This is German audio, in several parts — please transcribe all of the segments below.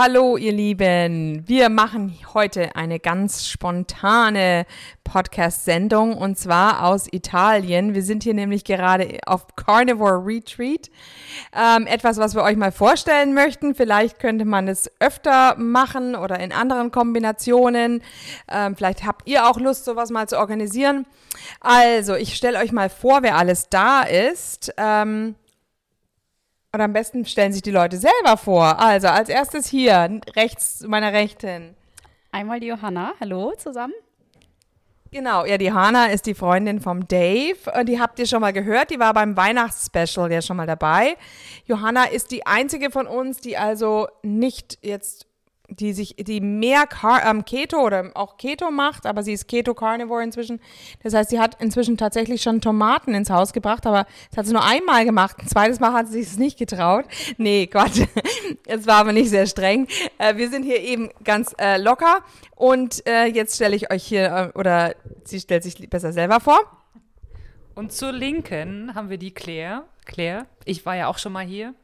hallo ihr Lieben. Wir machen heute eine ganz spontane Podcast-Sendung und zwar aus Italien. Wir sind hier nämlich gerade auf Carnivore Retreat. Ähm, etwas, was wir euch mal vorstellen möchten. Vielleicht könnte man es öfter machen oder in anderen Kombinationen. Ähm, vielleicht habt ihr auch Lust, sowas mal zu organisieren. Also, ich stelle euch mal vor, wer alles da ist. Ähm, und am besten stellen sich die Leute selber vor. Also als erstes hier, rechts zu meiner Rechten. Einmal die Johanna. Hallo zusammen. Genau, ja, die Hanna ist die Freundin vom Dave. Und die habt ihr schon mal gehört. Die war beim Weihnachtsspecial ja schon mal dabei. Johanna ist die einzige von uns, die also nicht jetzt die sich, die mehr Car ähm, Keto oder auch Keto macht, aber sie ist Keto Carnivore inzwischen. Das heißt, sie hat inzwischen tatsächlich schon Tomaten ins Haus gebracht, aber das hat sie nur einmal gemacht. Ein zweites Mal hat sie es nicht getraut. Nee, Quatsch. Es war aber nicht sehr streng. Äh, wir sind hier eben ganz äh, locker und äh, jetzt stelle ich euch hier, äh, oder sie stellt sich besser selber vor. Und zur Linken haben wir die Claire. Claire, ich war ja auch schon mal hier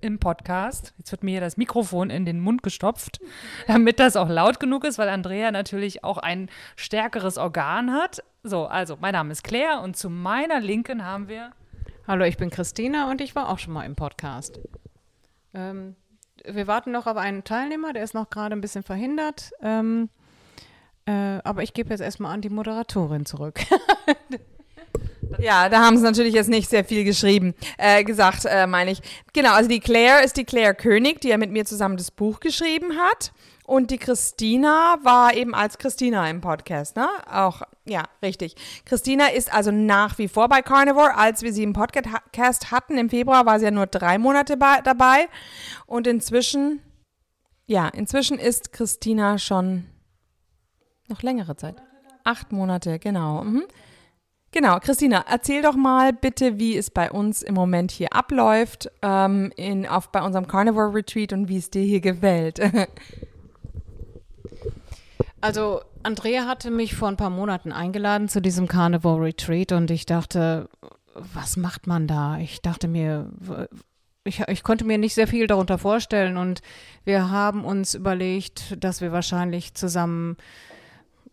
im Podcast. Jetzt wird mir hier das Mikrofon in den Mund gestopft, damit das auch laut genug ist, weil Andrea natürlich auch ein stärkeres Organ hat. So, also, mein Name ist Claire und zu meiner Linken haben wir. Hallo, ich bin Christina und ich war auch schon mal im Podcast. Ähm, wir warten noch auf einen Teilnehmer, der ist noch gerade ein bisschen verhindert. Ähm, äh, aber ich gebe jetzt erstmal an die Moderatorin zurück. Ja, da haben sie natürlich jetzt nicht sehr viel geschrieben, äh, gesagt, äh, meine ich. Genau, also die Claire ist die Claire König, die ja mit mir zusammen das Buch geschrieben hat. Und die Christina war eben als Christina im Podcast, ne? Auch, ja, richtig. Christina ist also nach wie vor bei Carnivore. Als wir sie im Podcast hatten im Februar, war sie ja nur drei Monate dabei. Und inzwischen, ja, inzwischen ist Christina schon noch längere Zeit. Acht Monate, genau. Mhm. Genau, Christina, erzähl doch mal bitte, wie es bei uns im Moment hier abläuft, ähm, in, auf, bei unserem Carnivore Retreat und wie es dir hier gefällt. also, Andrea hatte mich vor ein paar Monaten eingeladen zu diesem Carnivore Retreat und ich dachte, was macht man da? Ich dachte mir, ich, ich, konnte mir nicht sehr viel darunter vorstellen und wir haben uns überlegt, dass wir wahrscheinlich zusammen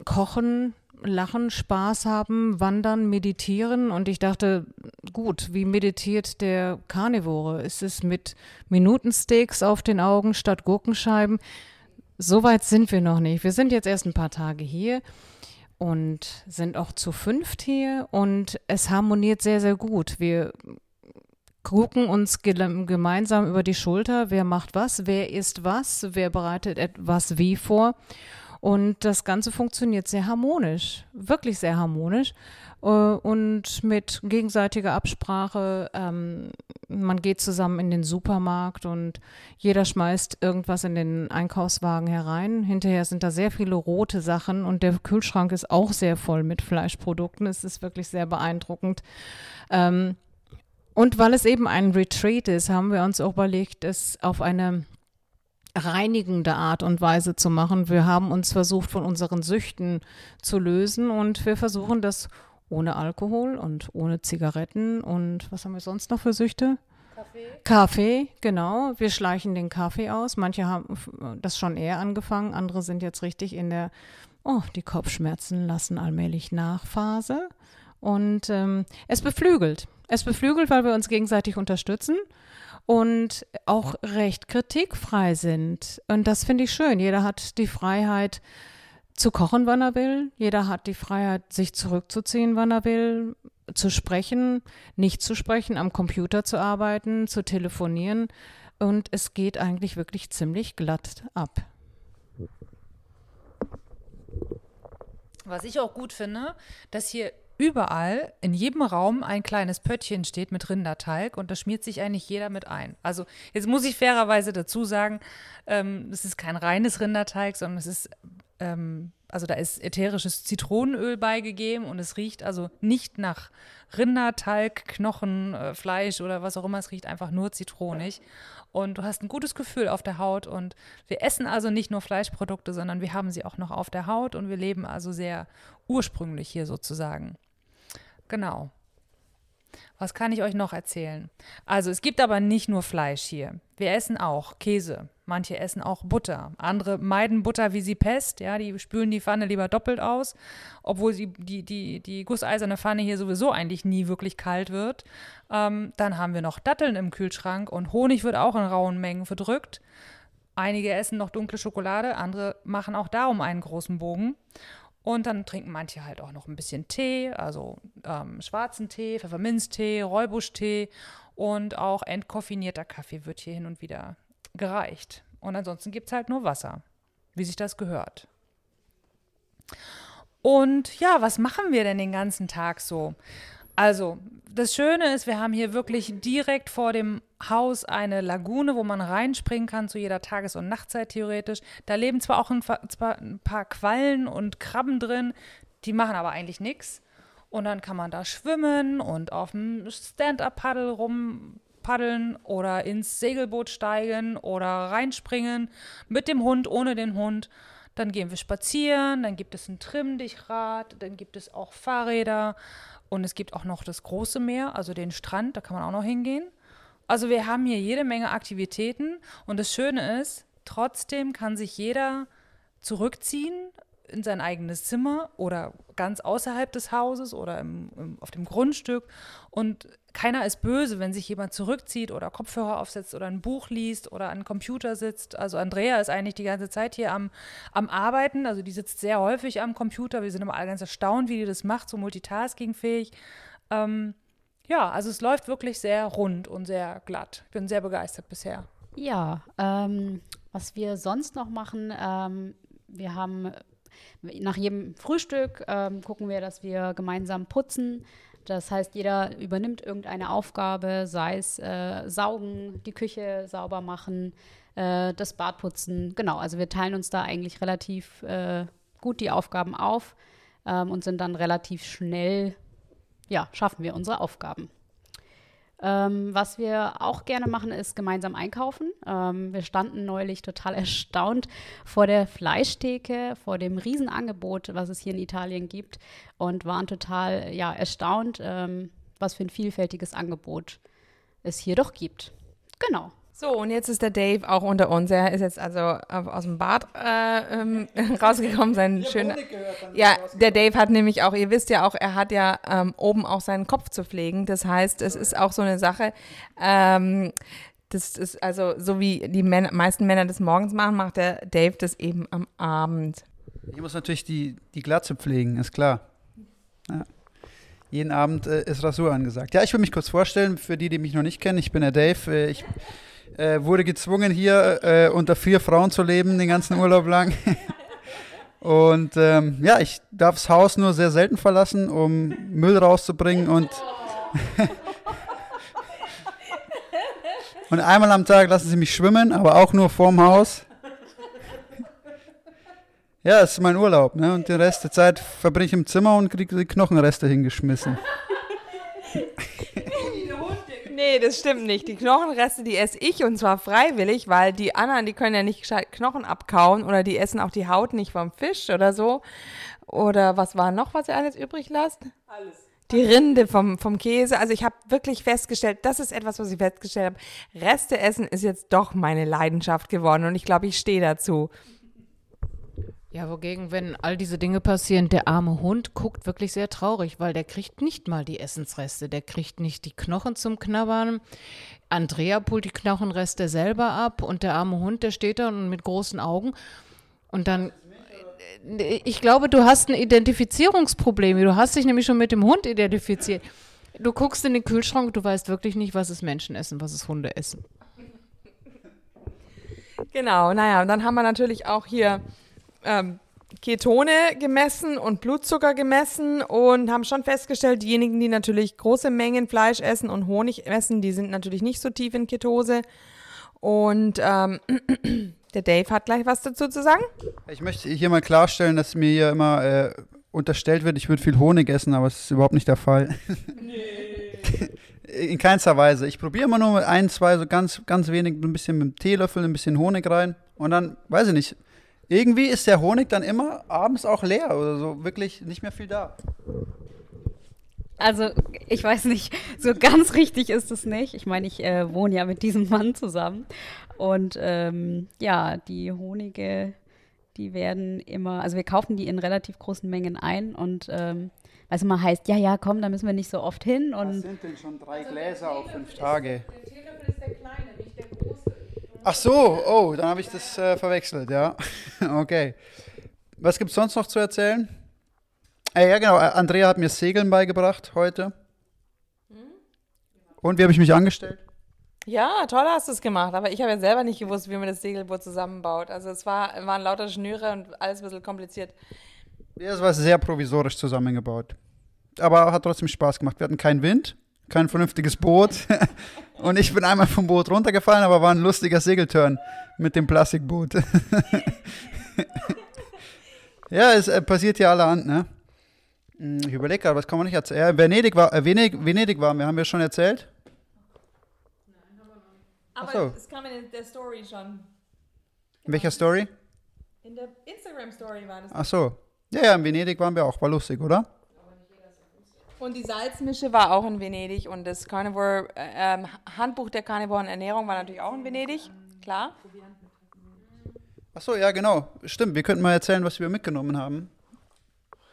kochen, lachen, Spaß haben, wandern, meditieren. Und ich dachte, gut, wie meditiert der Karnivore? Ist es mit Minutensteaks auf den Augen statt Gurkenscheiben? Soweit sind wir noch nicht. Wir sind jetzt erst ein paar Tage hier und sind auch zu fünft hier und es harmoniert sehr, sehr gut. Wir gucken uns gemeinsam über die Schulter, wer macht was, wer isst was, wer bereitet etwas wie vor. Und das Ganze funktioniert sehr harmonisch, wirklich sehr harmonisch. Äh, und mit gegenseitiger Absprache, ähm, man geht zusammen in den Supermarkt und jeder schmeißt irgendwas in den Einkaufswagen herein. Hinterher sind da sehr viele rote Sachen und der Kühlschrank ist auch sehr voll mit Fleischprodukten. Es ist wirklich sehr beeindruckend. Ähm, und weil es eben ein Retreat ist, haben wir uns auch überlegt, es auf eine reinigende Art und Weise zu machen. Wir haben uns versucht, von unseren Süchten zu lösen und wir versuchen das ohne Alkohol und ohne Zigaretten und was haben wir sonst noch für Süchte? Kaffee. Kaffee, genau. Wir schleichen den Kaffee aus. Manche haben das schon eher angefangen, andere sind jetzt richtig in der, oh, die Kopfschmerzen lassen allmählich nach Phase. Und ähm, es beflügelt. Es beflügelt, weil wir uns gegenseitig unterstützen und auch recht kritikfrei sind. Und das finde ich schön. Jeder hat die Freiheit zu kochen, wann er will. Jeder hat die Freiheit, sich zurückzuziehen, wann er will, zu sprechen, nicht zu sprechen, am Computer zu arbeiten, zu telefonieren. Und es geht eigentlich wirklich ziemlich glatt ab. Was ich auch gut finde, dass hier überall in jedem Raum ein kleines Pöttchen steht mit Rinderteig und da schmiert sich eigentlich jeder mit ein. Also jetzt muss ich fairerweise dazu sagen, ähm, es ist kein reines Rinderteig, sondern es ist ähm, also da ist ätherisches Zitronenöl beigegeben und es riecht also nicht nach Rindertalg, Knochen, äh, Fleisch oder was auch immer. Es riecht einfach nur zitronig. Und du hast ein gutes Gefühl auf der Haut. Und wir essen also nicht nur Fleischprodukte, sondern wir haben sie auch noch auf der Haut und wir leben also sehr ursprünglich hier sozusagen. Genau. Was kann ich euch noch erzählen? Also es gibt aber nicht nur Fleisch hier. Wir essen auch Käse. Manche essen auch Butter. Andere meiden Butter wie sie Pest. Ja, die spülen die Pfanne lieber doppelt aus, obwohl sie, die, die, die gusseiserne Pfanne hier sowieso eigentlich nie wirklich kalt wird. Ähm, dann haben wir noch Datteln im Kühlschrank und Honig wird auch in rauen Mengen verdrückt. Einige essen noch dunkle Schokolade, andere machen auch darum einen großen Bogen. Und dann trinken manche halt auch noch ein bisschen Tee, also ähm, schwarzen Tee, Pfefferminztee, Räubuschtee und auch entkoffinierter Kaffee wird hier hin und wieder gereicht. Und ansonsten gibt es halt nur Wasser, wie sich das gehört. Und ja, was machen wir denn den ganzen Tag so? Also, das Schöne ist, wir haben hier wirklich direkt vor dem Haus eine Lagune, wo man reinspringen kann zu jeder Tages- und Nachtzeit theoretisch. Da leben zwar auch ein, ein paar Quallen und Krabben drin, die machen aber eigentlich nichts. Und dann kann man da schwimmen und auf dem Stand-up-Paddle rumpaddeln oder ins Segelboot steigen oder reinspringen mit dem Hund, ohne den Hund. Dann gehen wir spazieren, dann gibt es ein Trimmdichrad, dann gibt es auch Fahrräder und es gibt auch noch das große Meer, also den Strand, da kann man auch noch hingehen. Also wir haben hier jede Menge Aktivitäten und das Schöne ist, trotzdem kann sich jeder zurückziehen in sein eigenes Zimmer oder ganz außerhalb des Hauses oder im, im, auf dem Grundstück und keiner ist böse, wenn sich jemand zurückzieht oder Kopfhörer aufsetzt oder ein Buch liest oder an Computer sitzt. Also Andrea ist eigentlich die ganze Zeit hier am, am Arbeiten, also die sitzt sehr häufig am Computer. Wir sind immer ganz erstaunt, wie die das macht, so multitaskingfähig. Ähm, ja, also es läuft wirklich sehr rund und sehr glatt. Ich bin sehr begeistert bisher. Ja, ähm, was wir sonst noch machen, ähm, wir haben nach jedem Frühstück ähm, gucken wir, dass wir gemeinsam putzen. Das heißt, jeder übernimmt irgendeine Aufgabe, sei es äh, saugen, die Küche sauber machen, äh, das Bad putzen. Genau, also wir teilen uns da eigentlich relativ äh, gut die Aufgaben auf ähm, und sind dann relativ schnell, ja, schaffen wir unsere Aufgaben. Ähm, was wir auch gerne machen, ist gemeinsam einkaufen. Ähm, wir standen neulich total erstaunt vor der Fleischtheke, vor dem Riesenangebot, was es hier in Italien gibt und waren total ja, erstaunt, ähm, was für ein vielfältiges Angebot es hier doch gibt. Genau. So, und jetzt ist der Dave auch unter uns. Er ist jetzt also aus dem Bad äh, ähm, rausgekommen, sein schöner. Ja, der Dave hat nämlich auch, ihr wisst ja auch, er hat ja ähm, oben auch seinen Kopf zu pflegen. Das heißt, es ist auch so eine Sache. Ähm, das ist also so wie die Männer, meisten Männer das morgens machen, macht der Dave das eben am Abend. Ich muss natürlich die, die Glatze pflegen, ist klar. Ja. Jeden Abend äh, ist Rasur angesagt. Ja, ich will mich kurz vorstellen, für die, die mich noch nicht kennen. Ich bin der Dave. Äh, ich äh, wurde gezwungen, hier äh, unter vier Frauen zu leben, den ganzen Urlaub lang. und ähm, ja, ich darf das Haus nur sehr selten verlassen, um Müll rauszubringen und. und einmal am Tag lassen sie mich schwimmen, aber auch nur vorm Haus. Ja, es ist mein Urlaub, ne? Und den Rest der Zeit verbringe ich im Zimmer und kriege die Knochenreste hingeschmissen. Nee, das stimmt nicht. Die Knochenreste, die esse ich und zwar freiwillig, weil die anderen, die können ja nicht gescheit Knochen abkauen oder die essen auch die Haut nicht vom Fisch oder so. Oder was war noch, was ihr alles übrig lasst? Alles. Die Rinde vom, vom Käse. Also ich habe wirklich festgestellt, das ist etwas, was ich festgestellt habe. Reste essen ist jetzt doch meine Leidenschaft geworden und ich glaube, ich stehe dazu. Ja, wogegen, wenn all diese Dinge passieren, der arme Hund guckt wirklich sehr traurig, weil der kriegt nicht mal die Essensreste, der kriegt nicht die Knochen zum Knabbern. Andrea pult die Knochenreste selber ab und der arme Hund, der steht da und mit großen Augen. Und dann, äh, ich glaube, du hast ein Identifizierungsproblem. Du hast dich nämlich schon mit dem Hund identifiziert. Du guckst in den Kühlschrank, du weißt wirklich nicht, was es Menschen essen, was es Hunde essen. Genau, naja, und dann haben wir natürlich auch hier ähm, Ketone gemessen und Blutzucker gemessen und haben schon festgestellt, diejenigen, die natürlich große Mengen Fleisch essen und Honig essen, die sind natürlich nicht so tief in Ketose. Und ähm, Der Dave hat gleich was dazu zu sagen. Ich möchte hier mal klarstellen, dass mir hier immer äh, unterstellt wird, ich würde viel Honig essen, aber es ist überhaupt nicht der Fall. In keinster Weise. Ich probiere immer nur mit ein, zwei, so ganz, ganz wenig, ein bisschen mit dem Teelöffel, ein bisschen Honig rein. Und dann, weiß ich nicht, irgendwie ist der Honig dann immer abends auch leer oder so, wirklich nicht mehr viel da. Also, ich weiß nicht, so ganz richtig ist es nicht. Ich meine, ich äh, wohne ja mit diesem Mann zusammen. Und ähm, ja, die Honige, die werden immer, also wir kaufen die in relativ großen Mengen ein und ähm, weil es immer heißt, ja, ja, komm, da müssen wir nicht so oft hin. Was Und sind denn schon drei Gläser auf fünf Tage? Ach so, oh, dann habe ich das äh, verwechselt, ja. okay. Was gibt es sonst noch zu erzählen? Äh, ja, genau, Andrea hat mir Segeln beigebracht heute. Und wie habe ich mich angestellt? Ja, toll hast du es gemacht, aber ich habe ja selber nicht gewusst, wie man das Segelboot zusammenbaut. Also es war, waren lauter Schnüre und alles ein bisschen kompliziert. Ja, es war sehr provisorisch zusammengebaut. Aber hat trotzdem Spaß gemacht. Wir hatten keinen Wind, kein vernünftiges Boot. Und ich bin einmal vom Boot runtergefallen, aber war ein lustiger Segelturn mit dem Plastikboot. ja, es äh, passiert ja allerhand, ne? Hm, Ich überlege gerade, was kann man nicht erzählen? Ja, Venedig, war, äh, Venedig, Venedig waren wir, haben wir schon erzählt? Aber so. es kam in der Story schon. In welcher Story? In der Instagram-Story war das. Ach so. Ja, ja, in Venedig waren wir auch. War lustig, oder? Und die Salzmische war auch in Venedig und das Carnivore, äh, ähm, Handbuch der Carnivoren Ernährung war natürlich auch in Venedig, klar. Ach so, ja, genau. Stimmt, wir könnten mal erzählen, was wir mitgenommen haben.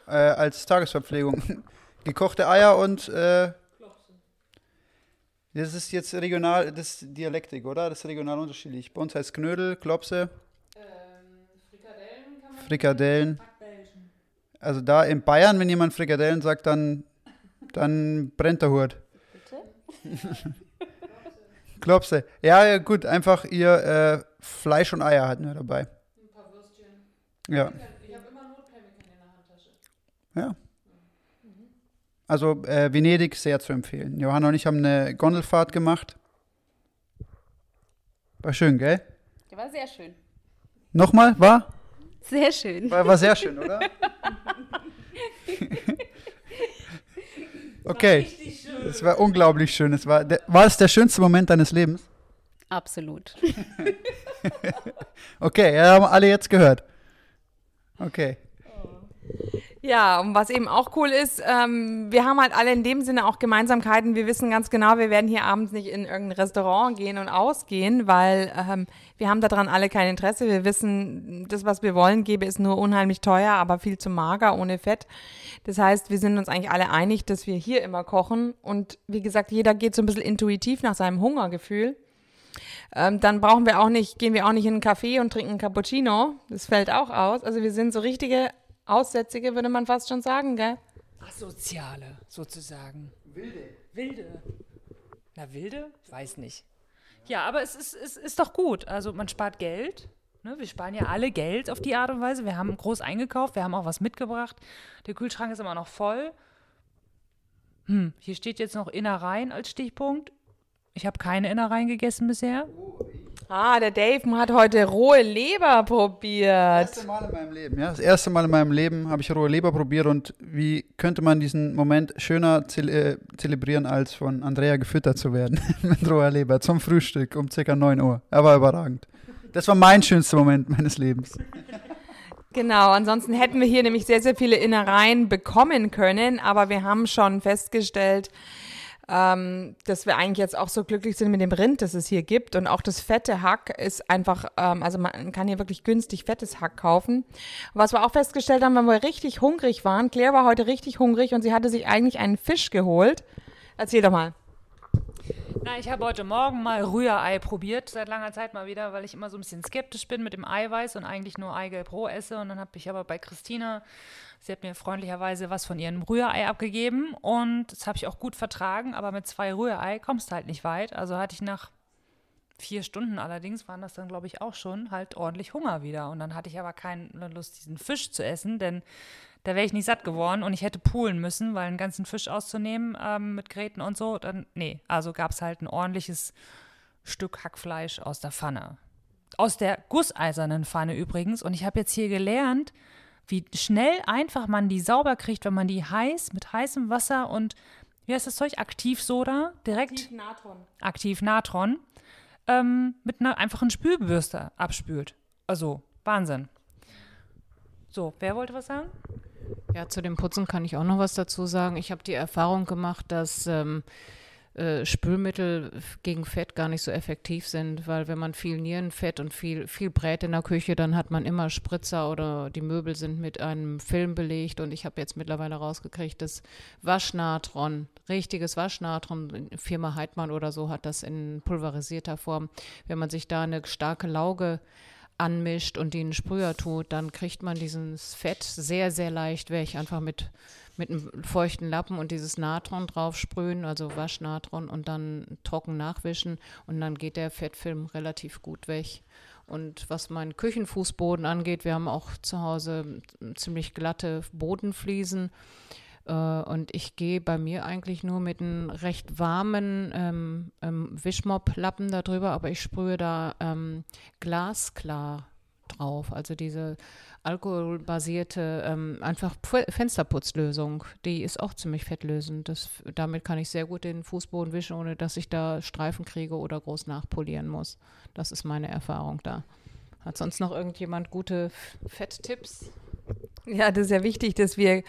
Äh, als Tagesverpflegung. Gekochte Eier und. Äh, das ist jetzt regional, das ist Dialektik, oder? Das ist regional unterschiedlich. Bei uns heißt Knödel, Klopse. Frikadellen. Also da in Bayern, wenn jemand Frikadellen sagt, dann, dann brennt der Hut. Klopse. Ja, ja, gut, einfach ihr äh, Fleisch und Eier hatten wir dabei. Ein paar Würstchen. Ja. Ich habe immer Notpemmican in der Handtasche. Ja. Also äh, Venedig sehr zu empfehlen. Johanna und ich haben eine Gondelfahrt gemacht. War schön, gell? war sehr schön. Nochmal, war? Sehr schön. War, war sehr schön, oder? okay. Es war unglaublich schön. Es war, der, war es der schönste Moment deines Lebens? Absolut. Okay, ja, haben alle jetzt gehört. Okay. Ja, und was eben auch cool ist, ähm, wir haben halt alle in dem Sinne auch Gemeinsamkeiten. Wir wissen ganz genau, wir werden hier abends nicht in irgendein Restaurant gehen und ausgehen, weil ähm, wir haben daran alle kein Interesse. Wir wissen, das, was wir wollen, gäbe ist nur unheimlich teuer, aber viel zu mager, ohne Fett. Das heißt, wir sind uns eigentlich alle einig, dass wir hier immer kochen. Und wie gesagt, jeder geht so ein bisschen intuitiv nach seinem Hungergefühl. Ähm, dann brauchen wir auch nicht, gehen wir auch nicht in einen Café und trinken einen Cappuccino. Das fällt auch aus. Also wir sind so richtige Aussätzige, würde man fast schon sagen, gell? Asoziale, sozusagen. Wilde. Wilde. Na, wilde? Ich weiß nicht. Ja, aber es ist, es ist doch gut. Also man spart Geld. Ne? Wir sparen ja alle Geld auf die Art und Weise. Wir haben groß eingekauft, wir haben auch was mitgebracht. Der Kühlschrank ist immer noch voll. Hm, hier steht jetzt noch Innereien als Stichpunkt. Ich habe keine Innereien gegessen bisher. Ah, der Dave hat heute rohe Leber probiert. Das erste Mal in meinem Leben, ja. Das erste Mal in meinem Leben habe ich rohe Leber probiert und wie könnte man diesen Moment schöner zele äh, zelebrieren, als von Andrea gefüttert zu werden mit roher Leber zum Frühstück um circa 9 Uhr. Er war überragend. Das war mein schönster Moment meines Lebens. Genau, ansonsten hätten wir hier nämlich sehr, sehr viele Innereien bekommen können, aber wir haben schon festgestellt, ähm, dass wir eigentlich jetzt auch so glücklich sind mit dem Rind, das es hier gibt. Und auch das fette Hack ist einfach, ähm, also man kann hier wirklich günstig fettes Hack kaufen. Was wir auch festgestellt haben, wenn wir richtig hungrig waren, Claire war heute richtig hungrig und sie hatte sich eigentlich einen Fisch geholt. Erzähl doch mal. Na, ich habe heute Morgen mal Rührei probiert, seit langer Zeit mal wieder, weil ich immer so ein bisschen skeptisch bin mit dem Eiweiß und eigentlich nur Eigelb roh esse. Und dann habe ich aber bei Christina, sie hat mir freundlicherweise was von ihrem Rührei abgegeben und das habe ich auch gut vertragen, aber mit zwei Rührei kommst du halt nicht weit. Also hatte ich nach vier Stunden allerdings, waren das dann glaube ich auch schon, halt ordentlich Hunger wieder. Und dann hatte ich aber keine Lust, diesen Fisch zu essen, denn da wäre ich nicht satt geworden und ich hätte poolen müssen, weil einen ganzen Fisch auszunehmen ähm, mit Gräten und so, dann, nee, also gab es halt ein ordentliches Stück Hackfleisch aus der Pfanne. aus der gusseisernen Pfanne übrigens. Und ich habe jetzt hier gelernt, wie schnell einfach man die sauber kriegt, wenn man die heiß mit heißem Wasser und wie heißt das Zeug? Aktivsoda direkt Natron. Aktivnatron ähm, mit einer einfachen Spülbürste abspült. Also Wahnsinn. So, wer wollte was sagen? Ja, zu dem Putzen kann ich auch noch was dazu sagen. Ich habe die Erfahrung gemacht, dass ähm, äh, Spülmittel gegen Fett gar nicht so effektiv sind, weil wenn man viel Nierenfett und viel, viel brät in der Küche, dann hat man immer Spritzer oder die Möbel sind mit einem Film belegt und ich habe jetzt mittlerweile rausgekriegt, dass Waschnatron, richtiges Waschnatron, Firma Heidmann oder so hat das in pulverisierter Form, wenn man sich da eine starke Lauge anmischt und den Sprüher tut, dann kriegt man dieses Fett sehr, sehr leicht weg. Einfach mit, mit einem feuchten Lappen und dieses Natron drauf sprühen, also Waschnatron und dann trocken nachwischen und dann geht der Fettfilm relativ gut weg. Und was meinen Küchenfußboden angeht, wir haben auch zu Hause ziemlich glatte Bodenfliesen. Äh, und ich gehe bei mir eigentlich nur mit einem recht warmen ähm, ähm, Wischmopp-Lappen darüber, aber ich sprühe da ähm, glasklar drauf. Also diese alkoholbasierte, ähm, einfach Fensterputzlösung, die ist auch ziemlich fettlösend. Das, damit kann ich sehr gut den Fußboden wischen, ohne dass ich da Streifen kriege oder groß nachpolieren muss. Das ist meine Erfahrung da. Hat sonst noch irgendjemand gute Fetttipps? Ja, das ist ja wichtig, dass wir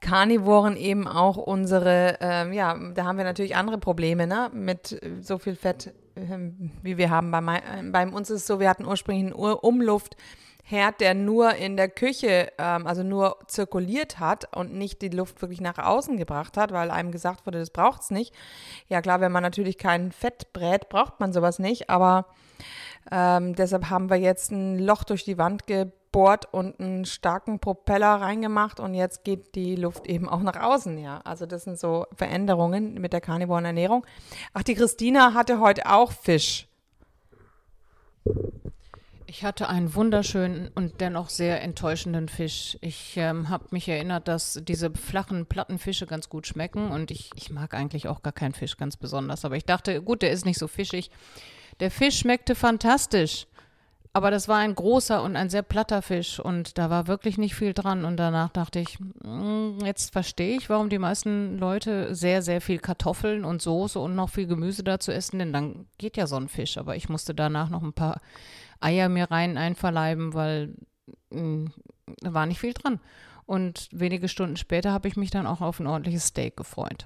Karnivoren eben auch unsere, ähm, ja, da haben wir natürlich andere Probleme, ne, mit äh, so viel Fett, ähm, wie wir haben. Bei, mei- äh, bei uns ist es so, wir hatten ursprünglich einen Umluftherd, der nur in der Küche, ähm, also nur zirkuliert hat und nicht die Luft wirklich nach außen gebracht hat, weil einem gesagt wurde, das braucht es nicht. Ja klar, wenn man natürlich kein Fett brät, braucht man sowas nicht, aber ähm, deshalb haben wir jetzt ein Loch durch die Wand gebohrt und einen starken Propeller reingemacht und jetzt geht die Luft eben auch nach außen, ja. Also das sind so Veränderungen mit der karnivoren Ernährung. Ach, die Christina hatte heute auch Fisch. Ich hatte einen wunderschönen und dennoch sehr enttäuschenden Fisch. Ich ähm, habe mich erinnert, dass diese flachen Plattenfische ganz gut schmecken und ich, ich mag eigentlich auch gar keinen Fisch ganz besonders. Aber ich dachte, gut, der ist nicht so fischig. Der Fisch schmeckte fantastisch, aber das war ein großer und ein sehr platter Fisch und da war wirklich nicht viel dran. Und danach dachte ich, mm, jetzt verstehe ich, warum die meisten Leute sehr, sehr viel Kartoffeln und Soße und noch viel Gemüse dazu essen, denn dann geht ja so ein Fisch. Aber ich musste danach noch ein paar Eier mir rein einverleiben, weil mh, da war nicht viel dran. Und wenige Stunden später habe ich mich dann auch auf ein ordentliches Steak gefreut.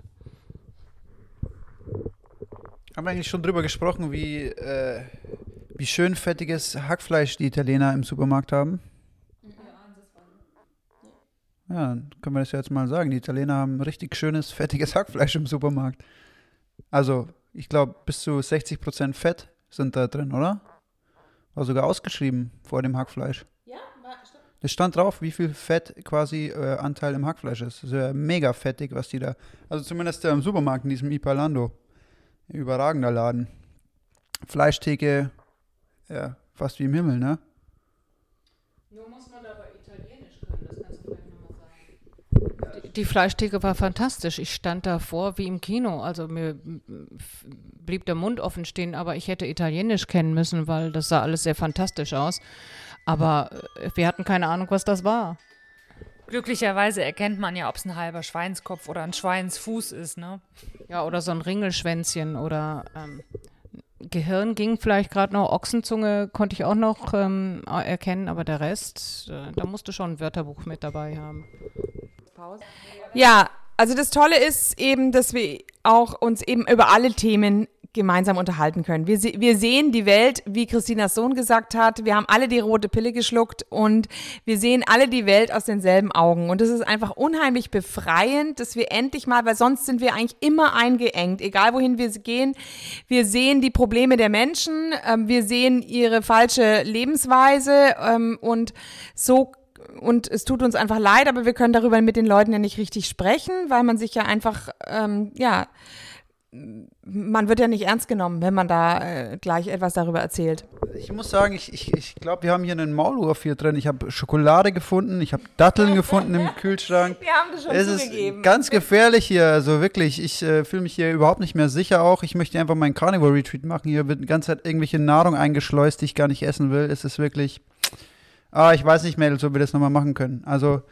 Haben wir eigentlich schon drüber gesprochen, wie, äh, wie schön fettiges Hackfleisch die Italiener im Supermarkt haben? Ja, dann können wir das ja jetzt mal sagen. Die Italiener haben richtig schönes, fettiges Hackfleisch im Supermarkt. Also, ich glaube, bis zu 60% Fett sind da drin, oder? War sogar ausgeschrieben vor dem Hackfleisch. Ja, stimmt. Es stand drauf, wie viel Fett quasi äh, Anteil im Hackfleisch ist. Das ist ja mega fettig, was die da. Also zumindest äh, im Supermarkt, in diesem Ipalando. Überragender Laden. Fleischtheke, ja, fast wie im Himmel, ne? Nur muss man dabei Italienisch können, das kannst du vielleicht nochmal sagen. Die, die Fleischtheke war fantastisch. Ich stand davor wie im Kino. Also mir blieb der Mund offen stehen, aber ich hätte Italienisch kennen müssen, weil das sah alles sehr fantastisch aus. Aber äh, wir hatten keine Ahnung, was das war. Glücklicherweise erkennt man ja, ob es ein halber Schweinskopf oder ein Schweinsfuß ist, ne? Ja, oder so ein Ringelschwänzchen oder ähm, Gehirn ging vielleicht gerade noch, Ochsenzunge konnte ich auch noch ähm, erkennen, aber der Rest, äh, da musste schon ein Wörterbuch mit dabei haben. Ja, also das Tolle ist eben, dass wir auch uns eben über alle Themen gemeinsam unterhalten können. Wir, se wir sehen die Welt, wie Christinas Sohn gesagt hat, wir haben alle die rote Pille geschluckt und wir sehen alle die Welt aus denselben Augen. Und das ist einfach unheimlich befreiend, dass wir endlich mal, weil sonst sind wir eigentlich immer eingeengt, egal wohin wir gehen. Wir sehen die Probleme der Menschen, ähm, wir sehen ihre falsche Lebensweise ähm, und so und es tut uns einfach leid, aber wir können darüber mit den Leuten ja nicht richtig sprechen, weil man sich ja einfach, ähm, ja, man wird ja nicht ernst genommen, wenn man da äh, gleich etwas darüber erzählt. Ich muss sagen, ich, ich, ich glaube, wir haben hier einen Maulwurf hier drin. Ich habe Schokolade gefunden, ich habe Datteln gefunden im Kühlschrank. Wir haben das schon Es ist ganz gefährlich hier, also wirklich. Ich äh, fühle mich hier überhaupt nicht mehr sicher auch. Ich möchte einfach meinen Carnivore Retreat machen. Hier wird die ganze Zeit irgendwelche Nahrung eingeschleust, die ich gar nicht essen will. Es ist wirklich. Ah, ich weiß nicht, Mädels, ob wir das nochmal machen können. Also,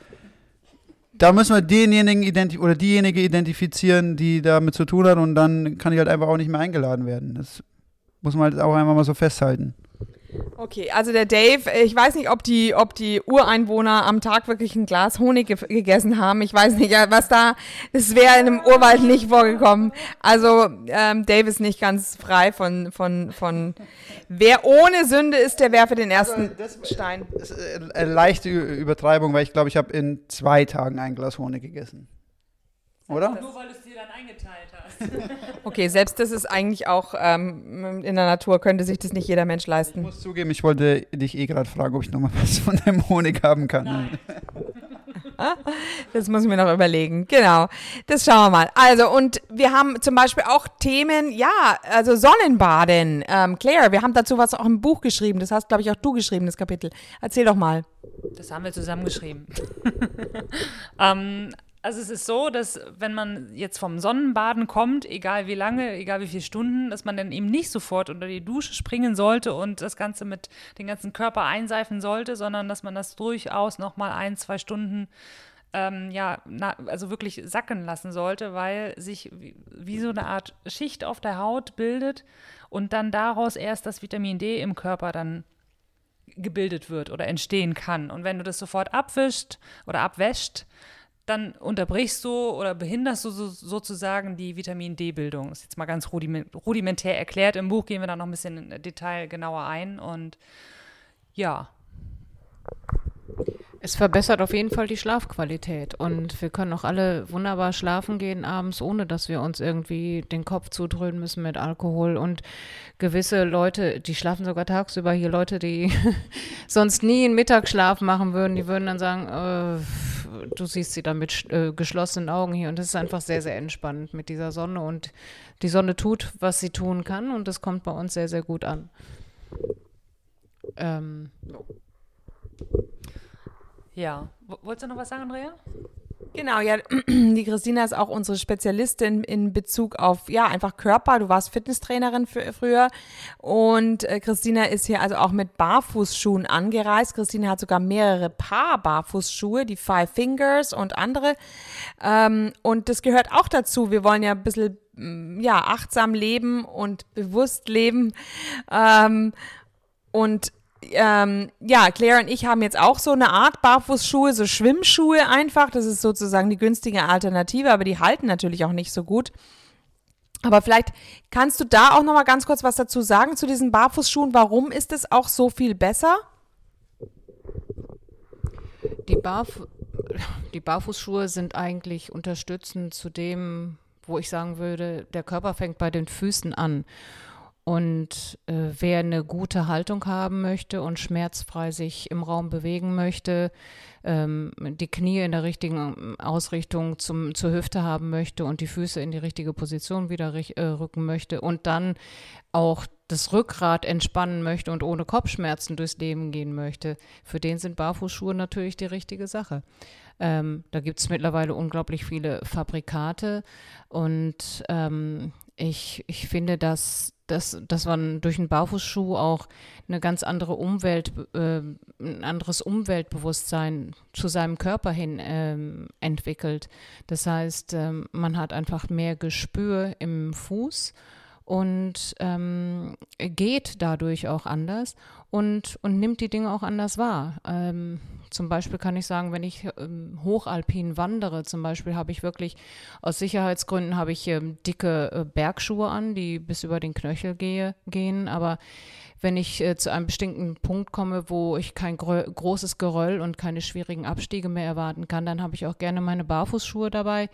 da müssen wir denjenigen identi oder diejenige identifizieren, die damit zu tun hat und dann kann ich halt einfach auch nicht mehr eingeladen werden. Das muss man halt auch einfach mal so festhalten. Okay, also der Dave, ich weiß nicht, ob die, ob die Ureinwohner am Tag wirklich ein Glas Honig ge gegessen haben. Ich weiß nicht, was da, das wäre in einem Urwald nicht vorgekommen. Also ähm, Dave ist nicht ganz frei von, von, von, wer ohne Sünde ist, der werfe den ersten Also, das- Stein. Das ist äh, eine leichte Übertreibung, weil ich glaube, ich habe in zwei Tagen ein Glas Honig gegessen. Oder? Nur weil du es dir dann eingeteilt hast. Okay, selbst das ist eigentlich auch ähm, in der Natur, könnte sich das nicht jeder Mensch Ich leisten. muss zugeben, ich wollte dich eh gerade fragen, ob ich nochmal was von dem Honig haben kann. Das muss ich mir noch überlegen. Genau. Das schauen wir mal. Also, und wir haben zum Beispiel auch Themen, ja, also Sonnenbaden. Ähm, Claire, wir haben dazu was auch im Buch geschrieben. Das hast, glaube ich, auch du geschrieben, das Kapitel. Erzähl doch mal. Das haben wir zusammengeschrieben. ähm, also es ist so, dass wenn man jetzt vom Sonnenbaden kommt, egal wie lange, egal wie viele Stunden, dass man dann eben nicht sofort unter die Dusche springen sollte und das Ganze mit den ganzen Körper einseifen sollte, sondern dass man das durchaus noch mal ein, zwei Stunden ähm, ja, na, also wirklich sacken lassen sollte, weil sich wie, wie so eine Art Schicht auf der Haut bildet und dann daraus erst das Vitamin D im Körper dann gebildet wird oder entstehen kann. Und wenn du das sofort abwischt oder abwäscht, dann unterbrichst du oder behinderst du so, sozusagen die Vitamin D-Bildung. Ist jetzt mal ganz rudiment, rudimentär erklärt. Im Buch gehen wir da noch ein bisschen in Detail genauer ein. Und ja, Es verbessert auf jeden Fall die Schlafqualität und wir können auch alle wunderbar schlafen gehen abends, ohne dass wir uns irgendwie den Kopf zudröhnen müssen mit Alkohol. Und gewisse Leute, die schlafen sogar tagsüber hier, Leute, die sonst nie einen Mittagsschlaf machen würden, die würden dann sagen, äh, du siehst sie dann mit äh, geschlossenen Augen hier. Und das ist einfach sehr, sehr entspannend mit dieser Sonne. Und die Sonne tut, was sie tun kann und das kommt bei uns sehr, sehr gut an. Ähm, ja. Wolltest du noch was sagen, Andrea? Genau, ja, die Christina ist auch unsere Spezialistin in Bezug auf, ja, einfach Körper. Du warst Fitnesstrainerin für, früher und äh, Christina ist hier also auch mit Barfußschuhen angereist. Christina hat sogar mehrere Paar Barfußschuhe, die Five Fingers und andere. Ähm, und das gehört auch dazu. Wir wollen ja ein bisschen, mm, ja, achtsam leben und bewusst leben. Ähm, und ähm, ja, Claire und ich haben jetzt auch so eine Art Barfußschuhe, so Schwimmschuhe einfach. Das ist sozusagen die günstige Alternative, aber die halten natürlich auch nicht so gut. Aber vielleicht kannst du da auch noch mal ganz kurz was dazu sagen zu diesen Barfußschuhen. Warum ist es auch so viel besser? Die, Barf die Barfußschuhe sind eigentlich unterstützend zu dem, wo ich sagen würde, der Körper fängt bei den Füßen an. Und äh, wer eine gute Haltung haben möchte und schmerzfrei sich im Raum bewegen möchte, ähm, die Knie in der richtigen Ausrichtung zum, zur Hüfte haben möchte und die Füße in die richtige Position wieder äh, rücken möchte und dann auch das Rückgrat entspannen möchte und ohne Kopfschmerzen durchs Leben gehen möchte, für den sind Barfußschuhe natürlich die richtige Sache. Ähm, da gibt es mittlerweile unglaublich viele Fabrikate und ähm, ich, ich finde, dass, dass, dass man durch einen Barfußschuh auch eine ganz andere Umwelt, äh, ein anderes Umweltbewusstsein zu seinem Körper hin ähm, entwickelt. Das heißt, ähm, man hat einfach mehr Gespür im Fuß und ähm, geht dadurch auch anders und, und nimmt die Dinge auch anders wahr. Ähm, zum Beispiel kann ich sagen, wenn ich ähm, hochalpin wandere, zum Beispiel habe ich wirklich aus Sicherheitsgründen habe ich ähm, dicke äh, Bergschuhe an, die bis über den Knöchel gehe, gehen, aber wenn ich äh, zu einem bestimmten Punkt komme, wo ich kein grö großes Geröll und keine schwierigen Abstiege mehr erwarten kann, dann habe ich auch gerne meine Barfußschuhe dabei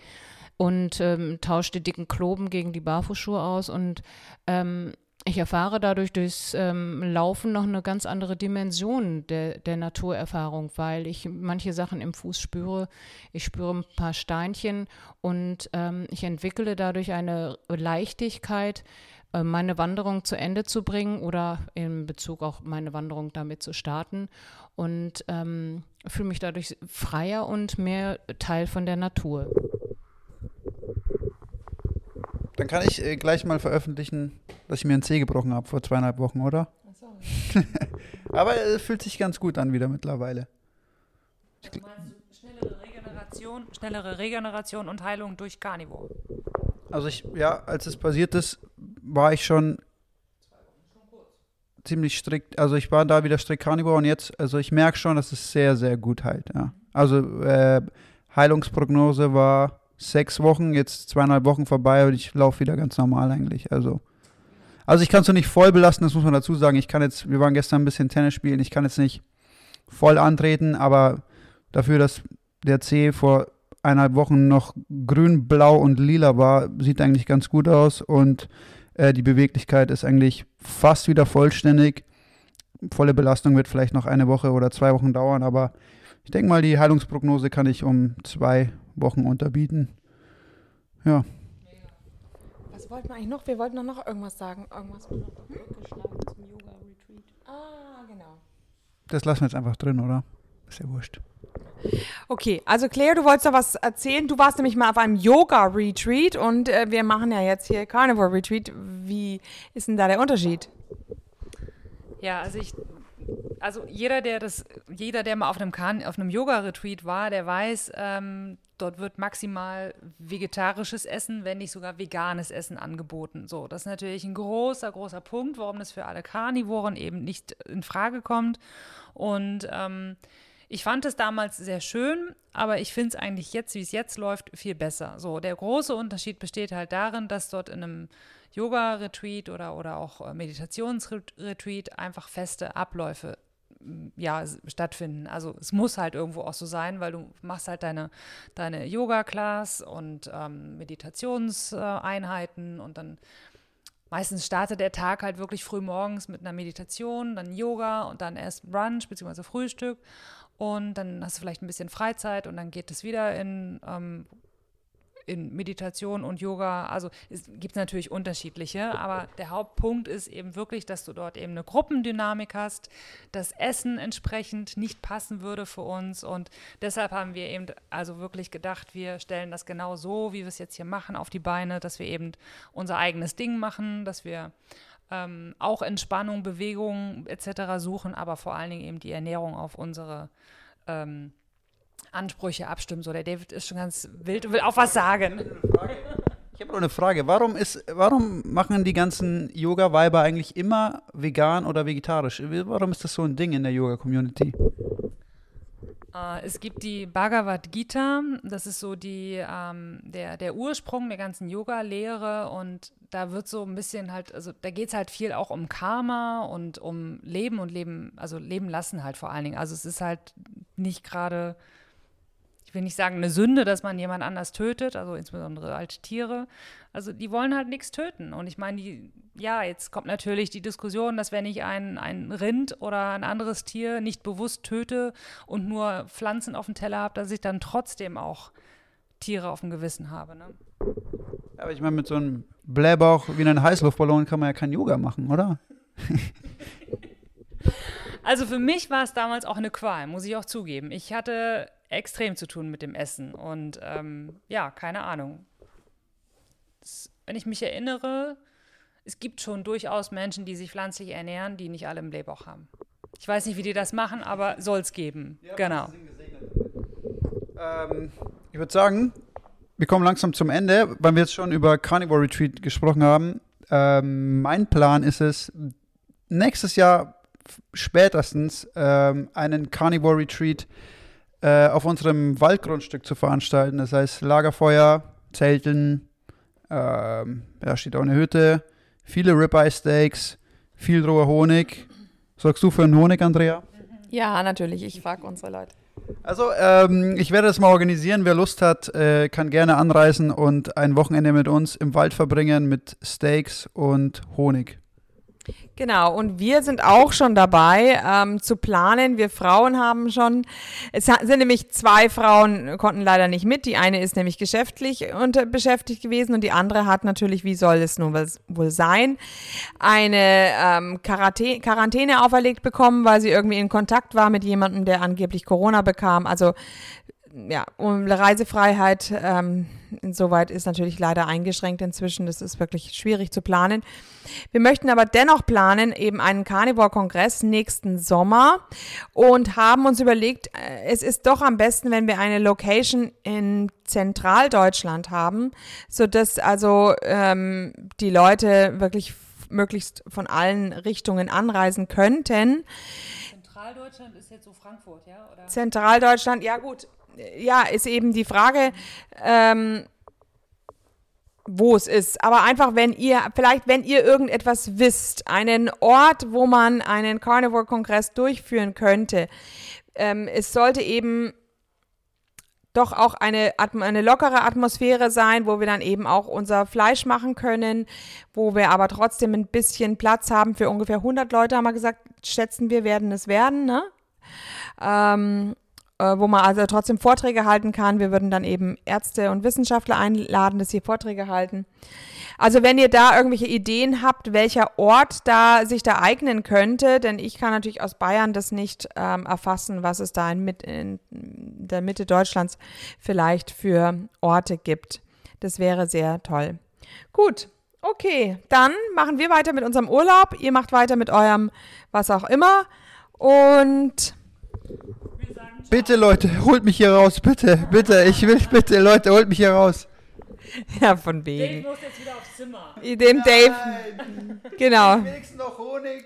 und ähm, tausche die dicken Kloben gegen die Barfußschuhe aus und ähm, ich erfahre dadurch durchs ähm, Laufen noch eine ganz andere Dimension der, der Naturerfahrung, weil ich manche Sachen im Fuß spüre. Ich spüre ein paar Steinchen und ähm, ich entwickle dadurch eine Leichtigkeit, äh, meine Wanderung zu Ende zu bringen oder in Bezug auch meine Wanderung damit zu starten und ähm, fühle mich dadurch freier und mehr Teil von der Natur. Dann kann ich äh, gleich mal veröffentlichen, dass ich mir einen Zeh gebrochen habe vor zweieinhalb Wochen, oder? Aber es fühlt sich ganz gut an wieder mittlerweile. Schnellere Regeneration, schnellere Regeneration und Heilung durch Carnivore. Also ich, ja, als es passiert ist, war ich schon ziemlich strikt, also ich war da wieder strikt Carnivore und jetzt, also ich merke schon, dass es sehr, sehr gut heilt, ja. Also äh, Heilungsprognose war sechs Wochen, jetzt zweieinhalb Wochen vorbei und ich laufe wieder ganz normal eigentlich, also also ich kann es noch nicht voll belasten, das muss man dazu sagen. Ich kann jetzt, wir waren gestern ein bisschen Tennis spielen, ich kann jetzt nicht voll antreten, aber dafür, dass der C vor eineinhalb Wochen noch grün, blau und lila war, sieht eigentlich ganz gut aus und äh, die Beweglichkeit ist eigentlich fast wieder vollständig. Volle Belastung wird vielleicht noch eine Woche oder zwei Wochen dauern, aber ich denke mal, die Heilungsprognose kann ich um zwei Wochen unterbieten. Ja. Was wollten wir eigentlich noch? Wir wollten doch noch irgendwas sagen. Irgendwas. Geschlagen zum Yoga-Retreat. Ah, genau. Das lassen wir jetzt einfach drin, oder? Ist ja wurscht. Okay, also Claire, du wolltest da was erzählen. Du warst nämlich mal auf einem Yoga-Retreat und äh, wir machen ja jetzt hier Carnivore-Retreat. Wie ist denn da der Unterschied? Ja, also ich, also jeder, der das, jeder, der mal auf einem, Kan auf einem Yoga-Retreat war, der weiß, ähm, dort wird maximal vegetarisches Essen, wenn nicht sogar veganes Essen angeboten. So, das ist natürlich ein großer, großer Punkt, warum das für alle Karnivoren eben nicht in Frage kommt. Und ähm, ich fand es damals sehr schön, aber ich finde es eigentlich jetzt, wie es jetzt läuft, viel besser. So, der große Unterschied besteht halt darin, dass dort in einem Yoga-Retreat oder, oder auch äh, Meditationsretreat einfach feste Abläufe ja, stattfinden. Also es muss halt irgendwo auch so sein, weil du machst halt deine, deine Yoga-Class und ähm, Meditationseinheiten und dann meistens startet der Tag halt wirklich früh morgens mit einer Meditation, dann Yoga und dann erst Brunch bzw. Frühstück und dann hast du vielleicht ein bisschen Freizeit und dann geht es wieder in, ähm, in Meditation und Yoga. Also es gibt natürlich unterschiedliche, aber der Hauptpunkt ist eben wirklich, dass du dort eben eine Gruppendynamik hast, das Essen entsprechend nicht passen würde für uns und deshalb haben wir eben also wirklich gedacht, wir stellen das genau so, wie wir es jetzt hier machen, auf die Beine, dass wir eben unser eigenes Ding machen, dass wir ähm, auch Entspannung, Bewegung etc. suchen, aber vor allen Dingen eben die Ernährung auf unsere ähm, Ansprüche abstimmen. So, der David ist schon ganz wild und will auch was sagen. Ich habe noch eine Frage. Warum, ist, warum machen die ganzen Yoga-Weiber eigentlich immer vegan oder vegetarisch? Warum ist das so ein Ding in der Yoga-Community? Äh, es gibt die Bhagavad Gita, das ist so die, ähm, der, der Ursprung der ganzen Yoga-Lehre und da wird so ein bisschen halt, also da geht es halt viel auch um Karma und um Leben und Leben, also Leben lassen halt vor allen Dingen. Also es ist halt nicht gerade, ich will nicht sagen eine Sünde, dass man jemand anders tötet, also insbesondere halt Tiere. Also die wollen halt nichts töten. Und ich meine, die, ja, jetzt kommt natürlich die Diskussion, dass wenn ich ein, ein Rind oder ein anderes Tier nicht bewusst töte und nur Pflanzen auf dem Teller habe, dass ich dann trotzdem auch Tiere auf dem Gewissen habe. Ne? Aber ich meine, mit so einem Blähbauch wie einem Heißluftballon kann man ja kein Yoga machen, oder? Also für mich war es damals auch eine Qual, muss ich auch zugeben. Ich hatte extrem zu tun mit dem Essen und ähm, ja, keine Ahnung. Es, wenn ich mich erinnere, es gibt schon durchaus Menschen, die sich pflanzlich ernähren, die nicht alle einen Blähbauch haben. Ich weiß nicht, wie die das machen, aber soll es geben. genau. Ähm, ich würde sagen, wir kommen langsam zum Ende, weil wir jetzt schon über Carnivore Retreat gesprochen haben. Ähm, mein Plan ist es, nächstes Jahr spätestens ähm, einen Carnivore Retreat äh, auf unserem Waldgrundstück zu veranstalten. Das heißt Lagerfeuer, Zelten, ähm, da steht auch eine Hütte, viele Ribeye Steaks, viel roher Honig. Sorgst du für einen Honig, Andrea? Ja, natürlich. Ich frage unsere Leute. Also, ähm, ich werde das mal organisieren. Wer Lust hat, äh, kann gerne anreisen und ein Wochenende mit uns im Wald verbringen mit Steaks und Honig. Genau, und wir sind auch schon dabei ähm, zu planen. Wir Frauen haben schon, es sind nämlich zwei Frauen, konnten leider nicht mit. Die eine ist nämlich geschäftlich und, beschäftigt gewesen und die andere hat natürlich, wie soll es nun wohl sein, eine ähm, Quarantä Quarantäne auferlegt bekommen, weil sie irgendwie in Kontakt war mit jemandem, der angeblich Corona bekam. Also ja, um Reisefreiheit ähm, insoweit ist natürlich leider eingeschränkt inzwischen. Das ist wirklich schwierig zu planen. Wir möchten aber dennoch planen, eben einen Carnivore-Kongress nächsten Sommer und haben uns überlegt, äh, es ist doch am besten, wenn wir eine Location in Zentraldeutschland haben, sodass also ähm, die Leute wirklich möglichst von allen Richtungen anreisen könnten. Zentraldeutschland ist jetzt so Frankfurt, ja? Oder? Zentraldeutschland, ja gut, ja, ist eben die Frage, ähm, wo es ist. Aber einfach, wenn ihr, vielleicht, wenn ihr irgendetwas wisst, einen Ort, wo man einen Carnivore-Kongress durchführen könnte. Ähm, es sollte eben doch auch eine, eine lockere Atmosphäre sein, wo wir dann eben auch unser Fleisch machen können, wo wir aber trotzdem ein bisschen Platz haben für ungefähr 100 Leute, haben wir gesagt, schätzen wir werden es werden, ne? Ähm, äh, wo man also trotzdem Vorträge halten kann. Wir würden dann eben Ärzte und Wissenschaftler einladen, dass sie Vorträge halten. Also wenn ihr da irgendwelche Ideen habt, welcher Ort da sich da eignen könnte, denn ich kann natürlich aus Bayern das nicht ähm, erfassen, was es da in, in der Mitte Deutschlands vielleicht für Orte gibt. Das wäre sehr toll. Gut, okay, dann machen wir weiter mit unserem Urlaub. Ihr macht weiter mit eurem was auch immer. Und Bitte, Leute, holt mich hier raus, bitte, bitte. Ich will, bitte, Leute, holt mich hier raus. ja, von wegen. muss jetzt wieder aufs Zimmer. Dem Dave, genau.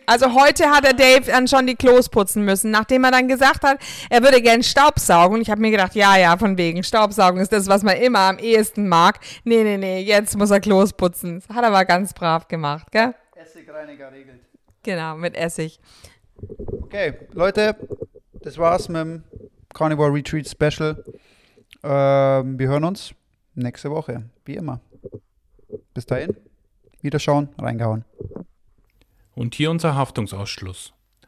Also heute hat der Dave dann schon die Klos putzen müssen, nachdem er dann gesagt hat, er würde gern Staubsaugen. Ich habe mir gedacht, ja, ja, von wegen, Staubsaugen ist das, was man immer am ehesten mag. Nee, nee, nee, jetzt muss er Klos putzen. Das hat er aber ganz brav gemacht, gell? Essigreiniger regelt. Genau, mit Essig. Okay, Leute, das war's mit dem Carnivore Retreat Special. Ähm, wir hören uns nächste Woche, wie immer. Bis dahin, wiederschauen, reingehauen. Und hier unser Haftungsausschluss.